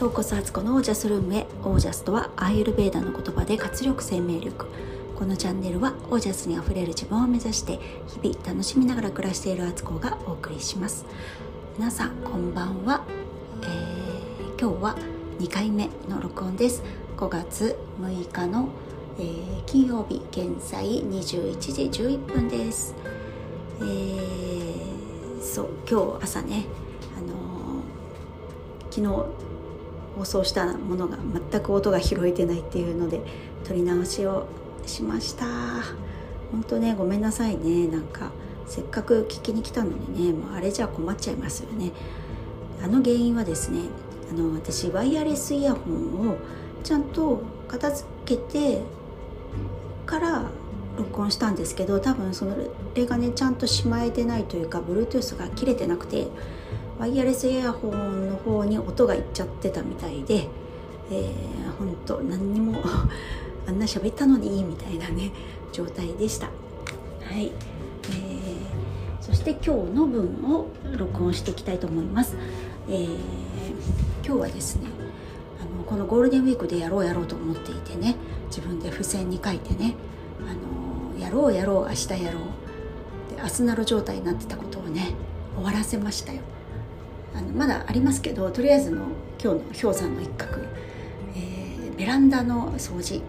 ようこそアツコのオージャスルームへオージャスとはアーユルベーダの言葉で活力生命力。このチャンネルはオージャスにあふれる自分を目指して日々楽しみながら暮らしているアツコがお送りします。皆さんこんばんは、えー、今日は2回目の録音です。5月6日の、えー、金曜日現在21時11分です。えー、そう今日朝ねあの、昨日放送したものが全く音が拾えてないっていうので撮り直しをしました。本当ねごめんなさいね。なんかせっかく聞きに来たのにね。もうあれじゃ困っちゃいますよね。あの原因はですねあの私ワイヤレスイヤホンをちゃんと片付けてから録音したんですけど多分それがねちゃんとしまえてないというか Bluetooth が切れてなくてワイヤレスイヤホンの方に音がいっちゃってたみたいで、えー、ほんと何にも あんな喋ったのにいいみたいなね状態でした。はい、えー、そして今日の分を録音していきたいと思います、えー、今日はですねあのこのゴールデンウィークでやろうやろうと思っていてね自分で付箋に書いてねあのやろうやろう明日やろうで明日なる状態になってたことをね終わらせましたよ。あのまだありますけどとりあえずの今日の氷山の一角、えー、ベランダの掃除、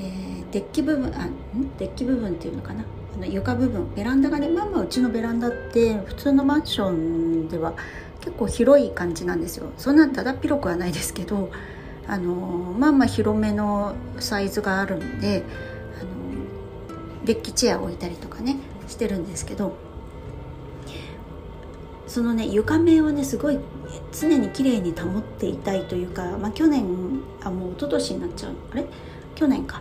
えー、デッキ部分あデッキ部分っていうのかな？あの床部分ベランダがねまあまあうちのベランダって普通のマンションでは結構広い感じなんですよ。そんなただ広くはないですけどあのまあまあ広めのサイズがあるんであのデッキチェア置いたりとかねしてるんですけどそのね床面はねすごい常に綺麗に保っていたいというか、まあ、去年あもう一昨年になっちゃうあれ？去年か。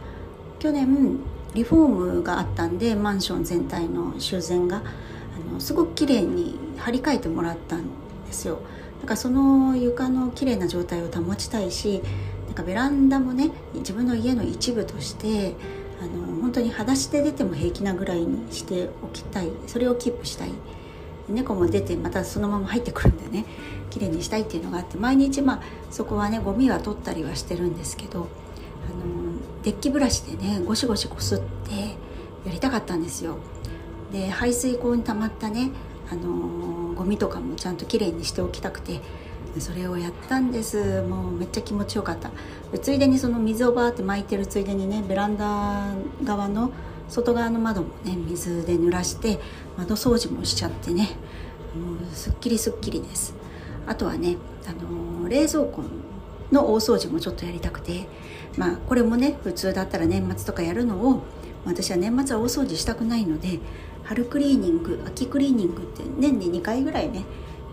去年リフォームがあったんでマンション全体の修繕があのすごく綺麗に張り替えてもらったんですよ。だからその床の綺麗な状態を保ちたいしなんかベランダもね自分の家の一部としてあの本当に裸足で出ても平気なぐらいにしておきたい。それをキープしたい。猫も出てまたそのまま入ってくるんでね。綺麗にしたいっていうのがあって毎日まあそこはねゴミは取ったりはしてるんですけどあのデッキブラシでねゴシゴシこすってやりたかったんですよ。で排水口に溜まったねあのゴミとかもちゃんときれいにしておきたくてそれをやったんです。もうめっちゃ気持ちよかった。ついでにその水をバーって巻いてるついでにねベランダ側の外側の窓もね水で濡らして窓掃除もしちゃってねもうすっきりすっきりです。あとはね、あのー、冷蔵庫の大掃除もちょっとやりたくてまあこれもね普通だったら年末とかやるのを私は年末は大掃除したくないので春クリーニング秋クリーニングって年に2回ぐらいね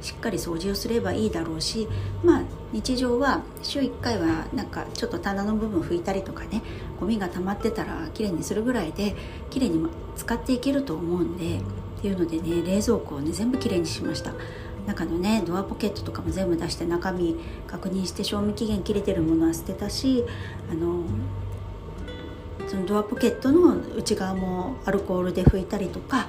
しっかり掃除をすればいいだろうしまあ日常は週1回はなんかちょっと棚の部分拭いたりとかねゴミが溜まってたらきれいにするぐらいできれいに使っていけると思うんでっていうのでね冷蔵庫をね全部きれいにしました。中のねドアポケットとかも全部出して中身確認して賞味期限切れてるものは捨てたしあのそのドアポケットの内側もアルコールで拭いたりとか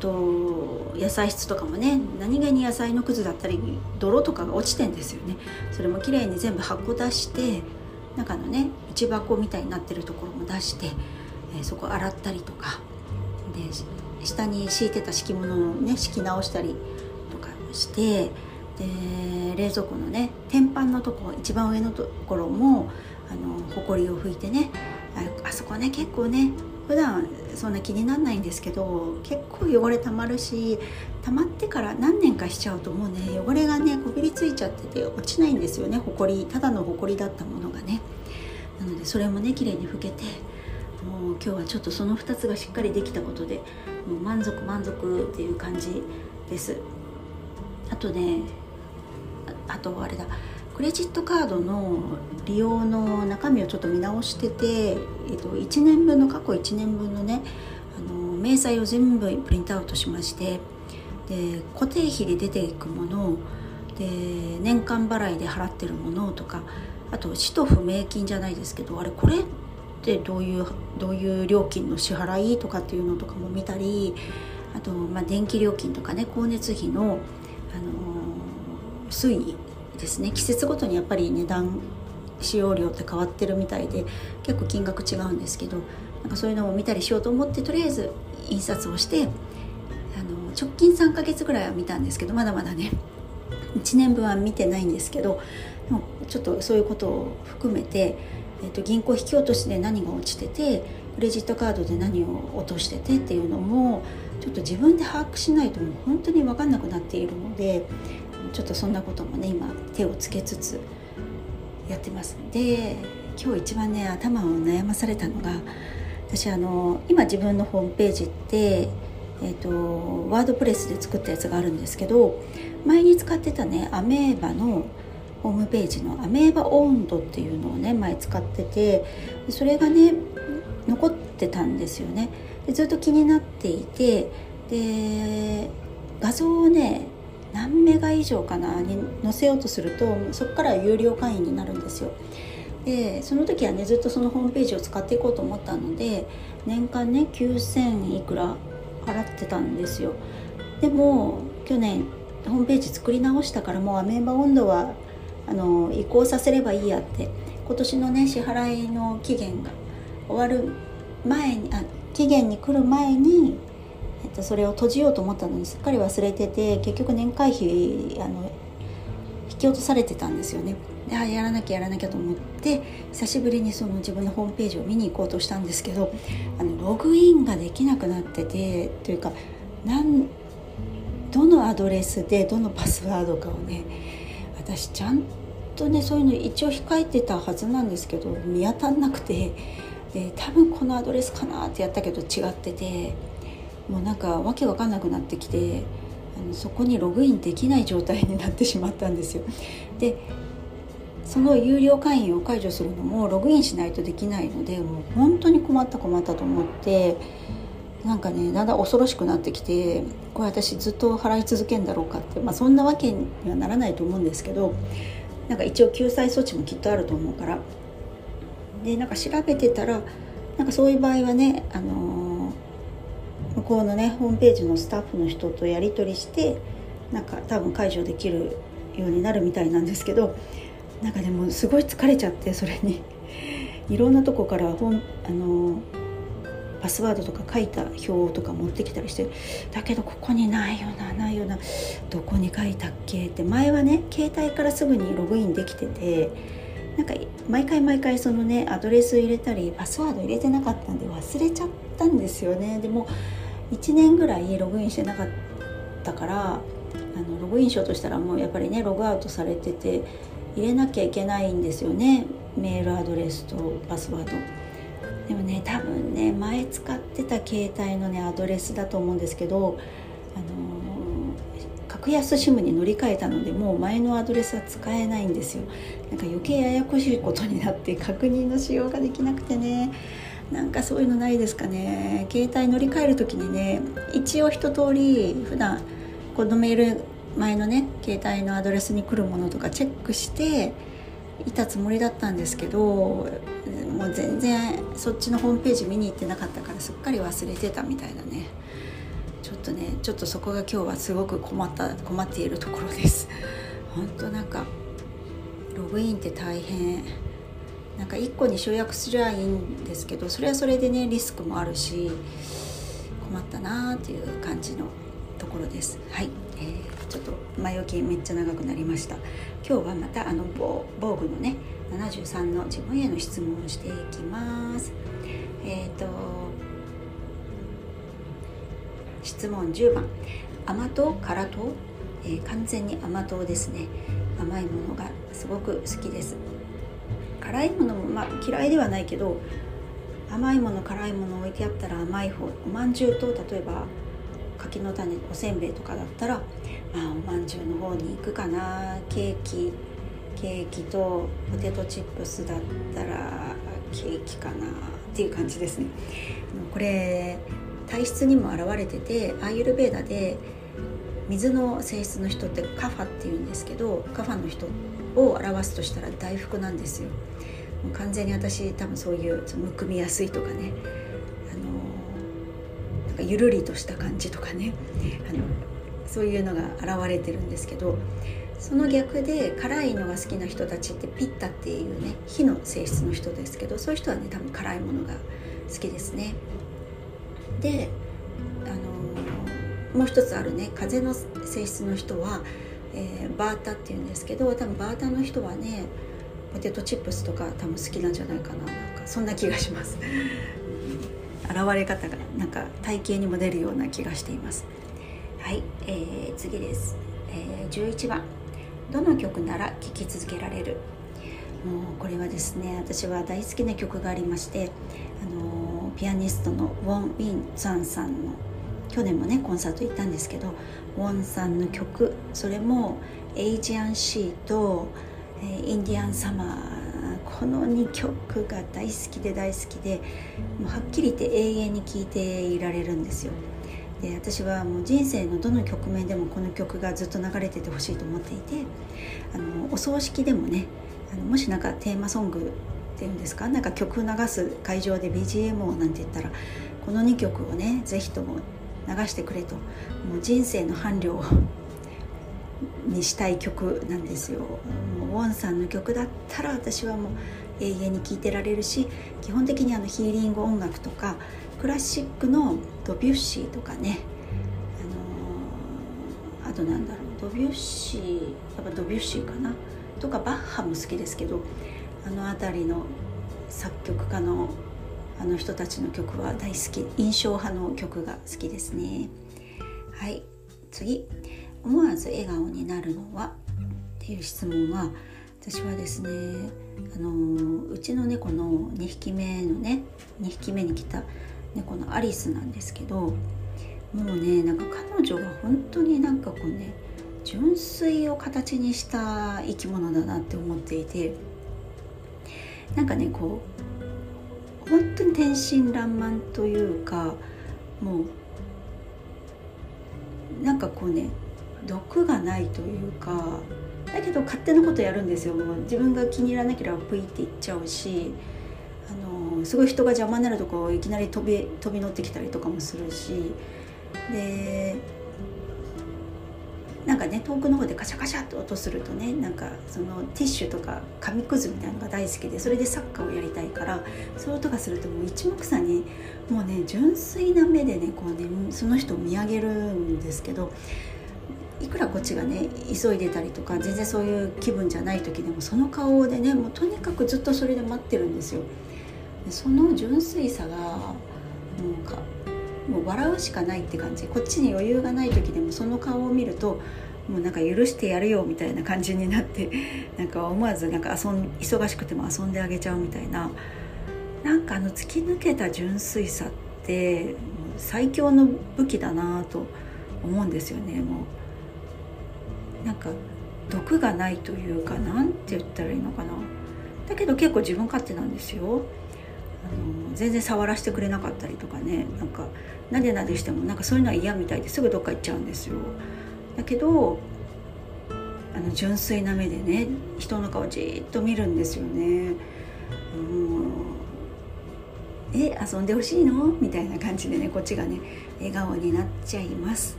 と野菜室とかもね何気に野菜のくずだったり泥とかが落ちてんですよね。それもきれいに全部箱出して中のね内箱みたいになってるところも出して、えー、そこ洗ったりとか。で下に敷いてた敷物をね敷き直したりとかしてで冷蔵庫のね天板のとこ一番上のところもあのほこりを拭いてねあそこね結構ね普段そんな気にならないんですけど結構汚れたまるし溜まってから何年かしちゃうともうね汚れがねこびりついちゃってて落ちないんですよね。ほこりただのほこりだったものがね。なのでそれもね綺麗に拭けてもう今日はちょっとその2つがしっかりできたことでもう満足満足っていう感じです。あとねあとあれだ。クレジットカードの利用の中身をちょっと見直してて、えっと、1年分の過去1年分のねあの明細を全部プリントアウトしましてで固定費で出ていくもので年間払いで払ってるものとかあと使途不明金じゃないですけどあれこれってどういうどういう料金の支払いとかっていうのとかも見たりあと、まあ、電気料金とかね光熱費の、あの推移ですね。季節ごとにやっぱり値段使用量って変わってるみたいで結構金額違うんですけどなんかそういうのを見たりしようと思ってとりあえず印刷をしてあの直近3ヶ月ぐらいは見たんですけどまだまだね1年分は見てないんですけどでもちょっとそういうことを含めて、えーと、銀行引き落としで何が落ちててクレジットカードで何を落としててっていうのもちょっと自分で把握しないともう本当に分かんなくなっているのでちょっとそんなこともね今手をつけつつやってます。で今日一番ね頭を悩まされたのが私あの今自分のホームページってえーと、ワードプレスで作ったやつがあるんですけど前に使ってたねアメーバのホームページのアメーバ温度っていうのをね前使っててそれがね残ってたんですよね。でずっと気になっていてで画像をね何メガ以上かなに載せようとするとそこから有料会員になるんですよ。でその時はねずっとそのホームページを使っていこうと思ったので年間ね9000いくら払ってたんですよ。でも去年ホームページ作り直したからもうアメーバ温度はあの移行させればいいやって今年のね支払いの期限が終わる前にあ期限に来る前に、と、それを閉じようと思ったのにすっかり忘れてて結局年会費あの引き落とされてたんですよね。であやらなきゃやらなきゃと思って久しぶりにその自分のホームページを見に行こうとしたんですけどあのログインができなくなっててというかなんどのアドレスでどのパスワードかをね私ちゃんとねそういうの一応控えてたはずなんですけど見当たんなくてで多分このアドレスかなってやったけど違っててもうなんかわけわかんなくなってきてあのそこにログインできない状態になってしまったんですよ。でその有料会員を解除するのもログインしないとできないのでもう本当に困った困ったと思ってなんかねだんだん恐ろしくなってきてこれ私ずっと払い続けんだろうかって、まあ、そんなわけにはならないと思うんですけどなんか一応救済措置もきっとあると思うからでなんか調べてたらなんかそういう場合はね、あのー、こうのねホームページのスタッフの人とやり取りしてなんか多分解除できるようになるみたいなんですけどなんかでもすごい疲れちゃってそれに。いろんなとこから本あのパスワードとか書いた表とか持ってきたりしてだけどここにないよなないよなどこに書いたっけって。前はね携帯からすぐにログインできててなんか毎回毎回そのねアドレス入れたりパスワード入れてなかったんで忘れちゃったんですよね。でも1年ぐらいログインしてなかったからあのログインしようとしたらもうやっぱりねログアウトされてて入れなきゃいけないんですよね。メールアドレスとパスワード。でもね多分ね前使ってた携帯のねアドレスだと思うんですけどあの格安 SIM に乗り換えたのでもう前のアドレスは使えないんですよ。なんか余計ややこしいことになって確認のしようができなくてね。なんかそういうのないですかね。携帯乗り換える時にね一応一通り普段このメール前のね携帯のアドレスに来るものとかチェックしていたつもりだったんですけどもう全然そっちのホームページ見に行ってなかったからすっかり忘れてたみたいなね。ちょっとねちょっとそこが今日はすごく困った困っているところです。本当なんかログインって大変。なんか1個に集約すりゃいいんですけどそれはそれでねリスクもあるし困ったなーっていう感じのところです。はい、えーちょっと前置きめっちゃ長くなりました。今日はまたあの防具のね73の自分への質問をしていきます。えっ、ー、と質問10番。甘党辛党、えー、完全に甘党ですね。甘いものがすごく好きです。辛いものも、まあ、嫌いではないけど甘いもの辛いもの置いてあったら甘い方おまんじゅうと例えば柿の種おせんべいとかだったら、まあ、おまんじゅうの方に行くかな。ケーキケーキとポテトチップスだったらケーキかな。っていう感じですね。これ体質にも表れててアーユルベーダで水の性質の人ってカファっていうんですけどカファの人を表すとしたら大福なんですよ。もう完全に私多分そういうむくみやすいとかね。かゆるりとした感じとかね。あのそういうのが現れてるんですけどその逆で辛いのが好きな人たちってピッタっていうね火の性質の人ですけどそういう人はね多分辛いものが好きですね。であの、もう一つあるね風の性質の人は、えー、バータっていうんですけど多分バータの人はねポテトチップスとか多分好きなんじゃないかななんかそんな気がします。現れ方がなんか体型にも出るような気がしています。はい、えー、次です、えー、11番。どの曲なら聴き続けられる？もうこれはですね私は大好きな曲がありましてあのピアニストのウォン・ウィン・ツァンさんの去年もねコンサート行ったんですけどウォンさんの曲それも「エイジアン・シー」と「インディアン・サマー」この2曲が大好きで大好きでもうはっきり言って永遠に聴いていられるんですよ。で私はもう人生のどの局面でもこの曲がずっと流れててほしいと思っていてあのお葬式でもねあのもしなんかテーマソングっていうんですかなんか曲流す会場で BGM をなんて言ったらこの2曲をね是非とも流してくれと。もう人生の伴侶 にしたい曲なんですよ。もうウォンさんの曲だったら私はもう永遠に聴いてられるし基本的にあのヒーリング音楽とかクラシックのドビュッシーとかね、あのー、あとなんだろう。ドビュッシーやっぱドビュッシーかな。とかバッハも好きですけどあの辺りの作曲家のあの人たちの曲は大好き。印象派の曲が好きですね。はい。次。思わず笑顔になるのは？っていう質問は私はですねあのうちの猫の2匹目のね2匹目に来た猫のアリスなんですけどもうねなんか彼女が本当になんかこうね純粋を形にした生き物だなって思っていてなんかねこう本当に天真爛漫というかもうなんかこうね毒がないというかだけど勝手なことやるんですよもう。自分が気に入らなければプイっていっちゃうしあのすごい人が邪魔になるとこいきなり飛び飛び乗ってきたりとかもするし。でなんかね遠くの方でカシャカシャって音するとねなんかそのティッシュとか紙くずみたいなのが大好きでそれでサッカーをやりたいからそういう音がするともう一目散にもうね純粋な目でねこうねその人を見上げるんですけどいくらこっちがね急いでたりとか全然そういう気分じゃない時でもその顔でねもうとにかくずっとそれで待ってるんですよ。でその純粋さがもうもう笑うしかないって感じ。こっちに余裕がない時でもその顔を見るともうなんか許してやるよみたいな感じになって なんか思わずなんか遊ん忙しくても遊んであげちゃうみたいな。なんかあの突き抜けた純粋さって最強の武器だなと思うんですよね。もう。なんか毒がないというかなんて言ったらいいのかな。だけど結構自分勝手なんですよ。あの全然触らせてくれなかったりとかねなんかなでなでしてもなんかそういうのは嫌みたいですぐどっか行っちゃうんですよ。だけどあの純粋な目でね人の顔じっと見るんですよね。うんえ遊んでほしいの？みたいな感じでねこっちがね笑顔になっちゃいます。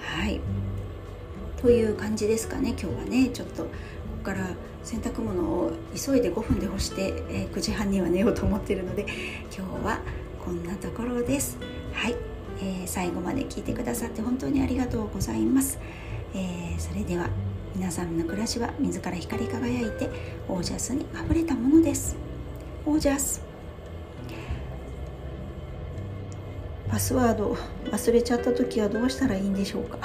はい。という感じですかね今日はね。ちょっとから洗濯物を急いで5分で干して、えー、9時半には寝ようと思っているので今日はこんなところです。はい、えー、最後まで聞いてくださって本当にありがとうございます、えー、それでは皆さんの暮らしは自ら光り輝いてオージャスにあふれたものです。オージャス。パスワード忘れちゃった時はどうしたらいいんでしょうか。